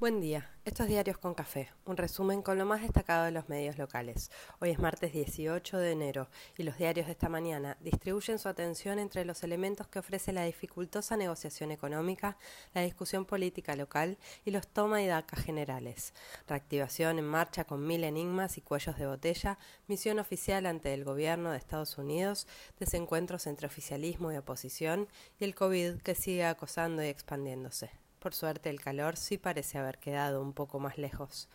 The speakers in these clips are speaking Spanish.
Buen día, estos diarios con café, un resumen con lo más destacado de los medios locales. Hoy es martes 18 de enero y los diarios de esta mañana distribuyen su atención entre los elementos que ofrece la dificultosa negociación económica, la discusión política local y los toma y daca generales. Reactivación en marcha con mil enigmas y cuellos de botella, misión oficial ante el gobierno de Estados Unidos, desencuentros entre oficialismo y oposición y el COVID que sigue acosando y expandiéndose. Por suerte el calor sí parece haber quedado un poco más lejos.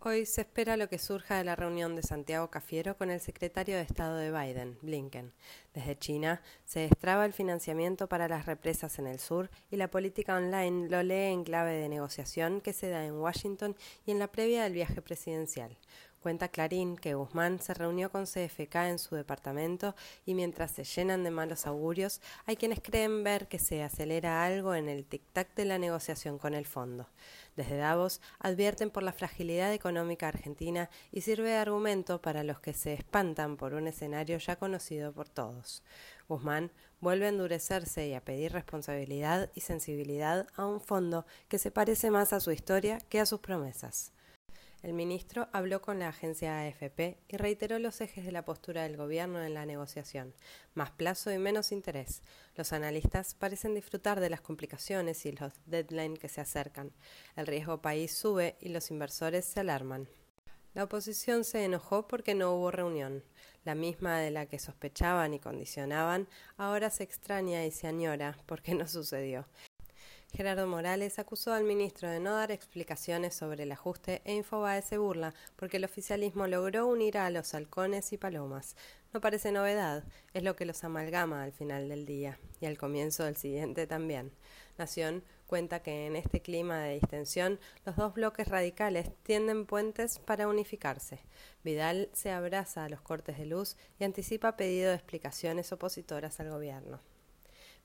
Hoy se espera lo que surja de la reunión de Santiago Cafiero con el secretario de Estado de Biden, Blinken. Desde China se destraba el financiamiento para las represas en el sur y la política online lo lee en clave de negociación que se da en Washington y en la previa del viaje presidencial. Cuenta Clarín que Guzmán se reunió con CFK en su departamento y mientras se llenan de malos augurios, hay quienes creen ver que se acelera algo en el tic-tac de la negociación con el fondo. Desde Davos advierten por la fragilidad económica argentina y sirve de argumento para los que se espantan por un escenario ya conocido por todos. Guzmán vuelve a endurecerse y a pedir responsabilidad y sensibilidad a un fondo que se parece más a su historia que a sus promesas. El ministro habló con la agencia AFP y reiteró los ejes de la postura del gobierno en la negociación, más plazo y menos interés. Los analistas parecen disfrutar de las complicaciones y los deadlines que se acercan. El riesgo país sube y los inversores se alarman. La oposición se enojó porque no hubo reunión. La misma de la que sospechaban y condicionaban, ahora se extraña y se añora porque no sucedió. Gerardo Morales acusó al ministro de no dar explicaciones sobre el ajuste e Infobae se burla porque el oficialismo logró unir a los halcones y palomas. No parece novedad, es lo que los amalgama al final del día y al comienzo del siguiente también. Nación cuenta que en este clima de distensión los dos bloques radicales tienden puentes para unificarse. Vidal se abraza a los cortes de luz y anticipa pedido de explicaciones opositoras al gobierno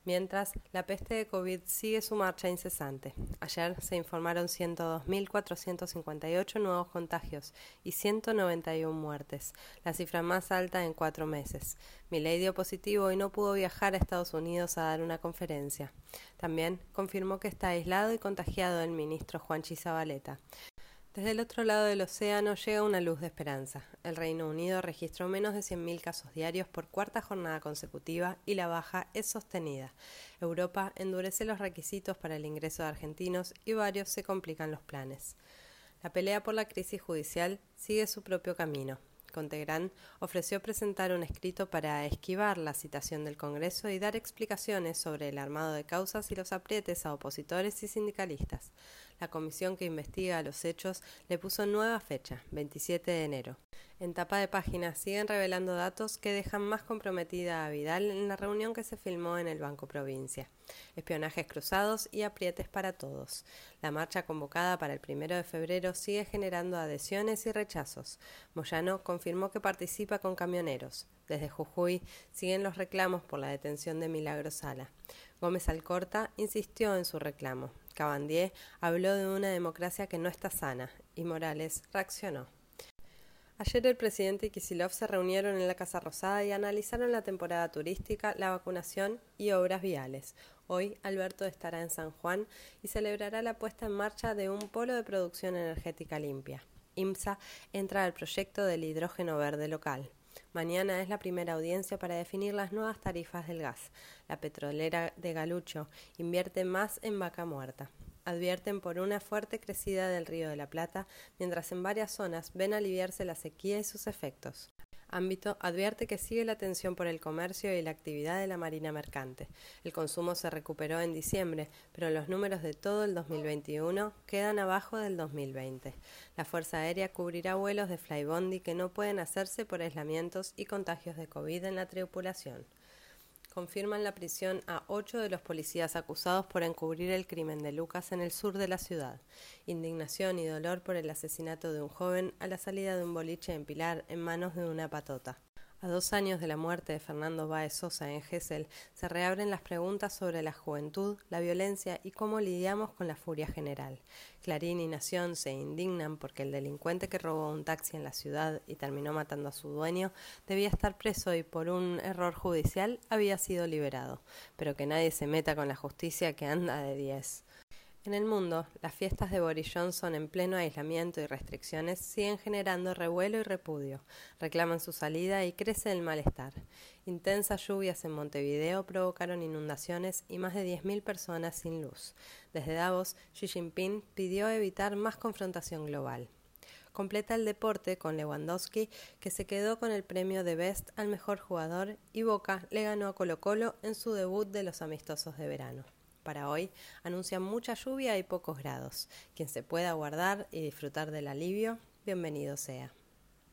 mientras la peste de COVID sigue su marcha incesante. Ayer se informaron 102.458 nuevos contagios y 191 muertes, la cifra más alta en cuatro meses. Milei dio positivo y no pudo viajar a Estados Unidos a dar una conferencia. También confirmó que está aislado y contagiado el ministro Juan Chizabaleta. Desde el otro lado del océano llega una luz de esperanza. El Reino Unido registró menos de 100.000 casos diarios por cuarta jornada consecutiva y la baja es sostenida. Europa endurece los requisitos para el ingreso de argentinos y varios se complican los planes. La pelea por la crisis judicial sigue su propio camino. Contegrán ofreció presentar un escrito para esquivar la citación del Congreso y dar explicaciones sobre el armado de causas y los aprietes a opositores y sindicalistas. La comisión que investiga los hechos le puso nueva fecha, 27 de enero. En tapa de página siguen revelando datos que dejan más comprometida a Vidal en la reunión que se filmó en el Banco Provincia. Espionajes cruzados y aprietes para todos. La marcha convocada para el primero de febrero sigue generando adhesiones y rechazos. Moyano confirmó que participa con camioneros. Desde Jujuy siguen los reclamos por la detención de Milagro Sala. Gómez Alcorta insistió en su reclamo. Cabandier habló de una democracia que no está sana y Morales reaccionó. Ayer el presidente y Kisilov se reunieron en la Casa Rosada y analizaron la temporada turística, la vacunación y obras viales. Hoy Alberto estará en San Juan y celebrará la puesta en marcha de un polo de producción energética limpia. IMSA entra al proyecto del hidrógeno verde local. Mañana es la primera audiencia para definir las nuevas tarifas del gas. La petrolera de Galucho invierte más en vaca muerta advierten por una fuerte crecida del río de la Plata, mientras en varias zonas ven aliviarse la sequía y sus efectos. Ámbito advierte que sigue la tensión por el comercio y la actividad de la marina mercante. El consumo se recuperó en diciembre, pero los números de todo el 2021 quedan abajo del 2020. La Fuerza Aérea cubrirá vuelos de Flybondi que no pueden hacerse por aislamientos y contagios de COVID en la tripulación confirman la prisión a ocho de los policías acusados por encubrir el crimen de Lucas en el sur de la ciudad. Indignación y dolor por el asesinato de un joven a la salida de un boliche en Pilar en manos de una patota. A dos años de la muerte de Fernando Báez Sosa en Gessel, se reabren las preguntas sobre la juventud, la violencia y cómo lidiamos con la furia general. Clarín y Nación se indignan porque el delincuente que robó un taxi en la ciudad y terminó matando a su dueño debía estar preso y por un error judicial había sido liberado. Pero que nadie se meta con la justicia que anda de diez. En el mundo, las fiestas de Boris Johnson en pleno aislamiento y restricciones siguen generando revuelo y repudio, reclaman su salida y crece el malestar. Intensas lluvias en Montevideo provocaron inundaciones y más de 10.000 personas sin luz. Desde Davos, Xi Jinping pidió evitar más confrontación global. Completa el deporte con Lewandowski, que se quedó con el premio de Best al mejor jugador, y Boca le ganó a Colo Colo en su debut de los amistosos de verano para hoy anuncia mucha lluvia y pocos grados. Quien se pueda guardar y disfrutar del alivio, bienvenido sea.